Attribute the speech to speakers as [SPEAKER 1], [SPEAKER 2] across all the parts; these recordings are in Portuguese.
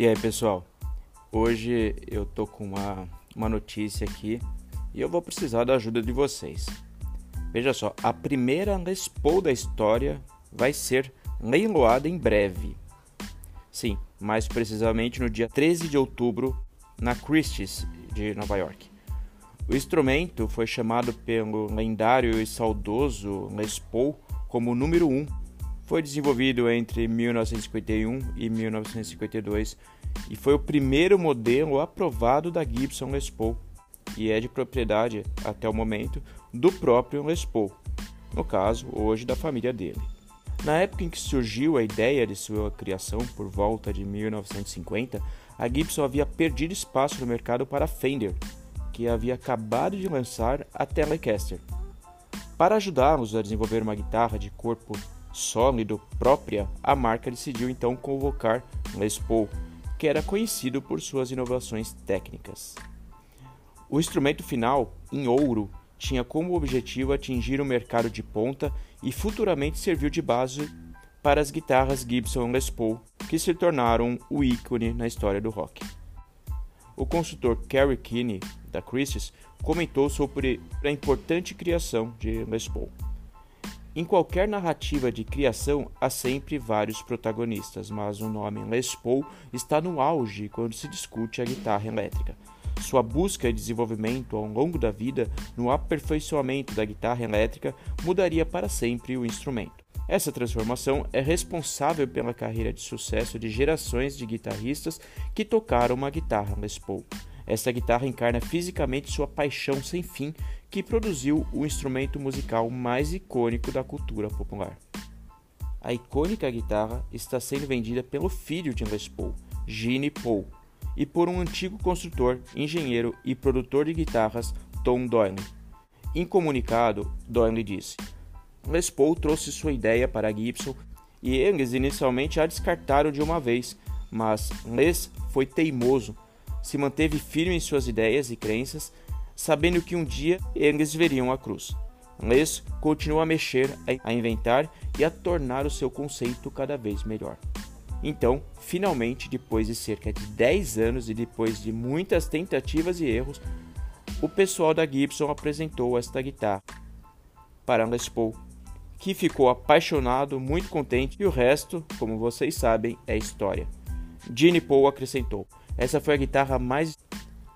[SPEAKER 1] E aí, pessoal? Hoje eu tô com uma, uma notícia aqui e eu vou precisar da ajuda de vocês. Veja só, a primeira Les Paul da história vai ser leiloada em breve. Sim, mais precisamente no dia 13 de outubro na Christie's de Nova York. O instrumento foi chamado pelo lendário e saudoso Les Paul como número 1 foi desenvolvido entre 1951 e 1952 e foi o primeiro modelo aprovado da Gibson Les Paul e é de propriedade, até o momento, do próprio Les Paul, no caso, hoje da família dele. Na época em que surgiu a ideia de sua criação, por volta de 1950, a Gibson havia perdido espaço no mercado para a Fender, que havia acabado de lançar a Telecaster. Para ajudá-los a desenvolver uma guitarra de corpo sólido própria, a marca decidiu então convocar Les Paul, que era conhecido por suas inovações técnicas. O instrumento final, em ouro, tinha como objetivo atingir o mercado de ponta e futuramente serviu de base para as guitarras Gibson Les Paul, que se tornaram o ícone na história do rock. O consultor Kerry Kinney, da Christie's, comentou sobre a importante criação de Les Paul. Em qualquer narrativa de criação há sempre vários protagonistas, mas o nome Les Paul está no auge quando se discute a guitarra elétrica. Sua busca e desenvolvimento ao longo da vida no aperfeiçoamento da guitarra elétrica mudaria para sempre o instrumento. Essa transformação é responsável pela carreira de sucesso de gerações de guitarristas que tocaram uma guitarra Les Paul. Essa guitarra encarna fisicamente sua paixão sem fim, que produziu o instrumento musical mais icônico da cultura popular. A icônica guitarra está sendo vendida pelo filho de Les Paul, Gene Paul, e por um antigo construtor, engenheiro e produtor de guitarras, Tom Doyle. Em comunicado, Doyle disse: Les Paul trouxe sua ideia para Gibson e eles inicialmente a descartaram de uma vez, mas Les foi teimoso se manteve firme em suas ideias e crenças, sabendo que um dia eles veriam a cruz. Les continua a mexer, a inventar e a tornar o seu conceito cada vez melhor. Então, finalmente, depois de cerca de 10 anos e depois de muitas tentativas e erros, o pessoal da Gibson apresentou esta guitarra para Les Paul, que ficou apaixonado, muito contente, e o resto, como vocês sabem, é história. Gene Paul acrescentou: essa foi a guitarra mais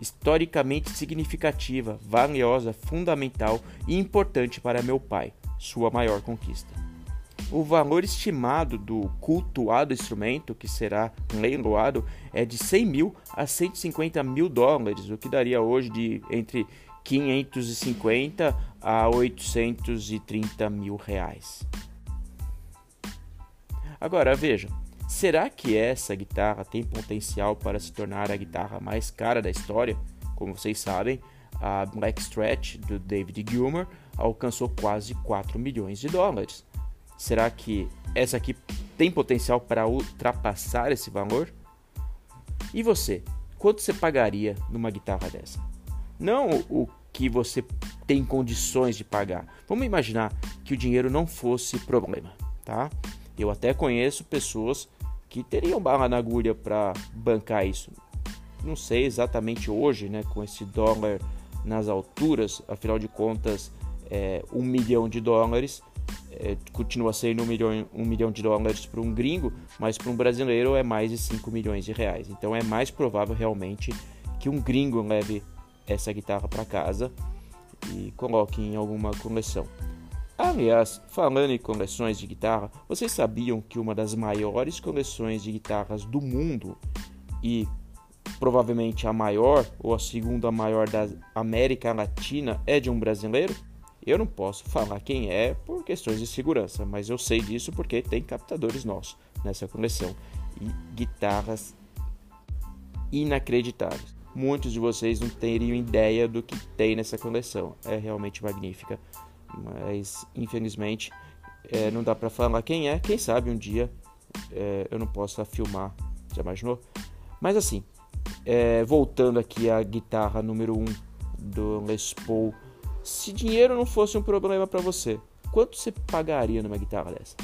[SPEAKER 1] historicamente significativa, valiosa, fundamental e importante para meu pai, sua maior conquista. O valor estimado do cultuado instrumento, que será leiloado, é de 100 mil a 150 mil dólares, o que daria hoje de entre 550 a 830 mil reais. Agora veja, Será que essa guitarra tem potencial para se tornar a guitarra mais cara da história? Como vocês sabem, a Black Stretch do David Gilmour alcançou quase 4 milhões de dólares. Será que essa aqui tem potencial para ultrapassar esse valor? E você, quanto você pagaria numa guitarra dessa? Não o que você tem condições de pagar. Vamos imaginar que o dinheiro não fosse problema, tá? Eu até conheço pessoas que teriam barra na agulha para bancar isso. Não sei exatamente hoje, né, com esse dólar nas alturas, afinal de contas, é, um milhão de dólares é, continua sendo um milhão, um milhão de dólares para um gringo, mas para um brasileiro é mais de 5 milhões de reais. Então é mais provável realmente que um gringo leve essa guitarra para casa e coloque em alguma coleção. Aliás, falando em coleções de guitarra, vocês sabiam que uma das maiores coleções de guitarras do mundo e provavelmente a maior ou a segunda maior da América Latina é de um brasileiro? Eu não posso falar quem é por questões de segurança, mas eu sei disso porque tem captadores nossos nessa coleção e guitarras inacreditáveis. Muitos de vocês não teriam ideia do que tem nessa coleção. É realmente magnífica mas infelizmente é, não dá para falar quem é. Quem sabe um dia é, eu não possa filmar, já imaginou? Mas assim, é, voltando aqui à guitarra número 1 um do Les Paul, se dinheiro não fosse um problema para você, quanto você pagaria numa guitarra dessa?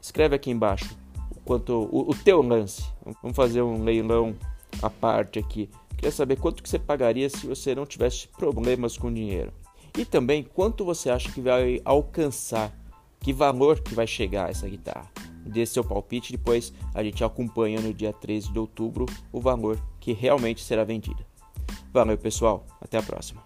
[SPEAKER 1] Escreve aqui embaixo quanto o, o teu lance. Vamos fazer um leilão à parte aqui. Queria saber quanto que você pagaria se você não tivesse problemas com dinheiro. E também quanto você acha que vai alcançar, que valor que vai chegar essa guitarra. Dê seu palpite, depois a gente acompanha no dia 13 de outubro o valor que realmente será vendida. Valeu, pessoal. Até a próxima.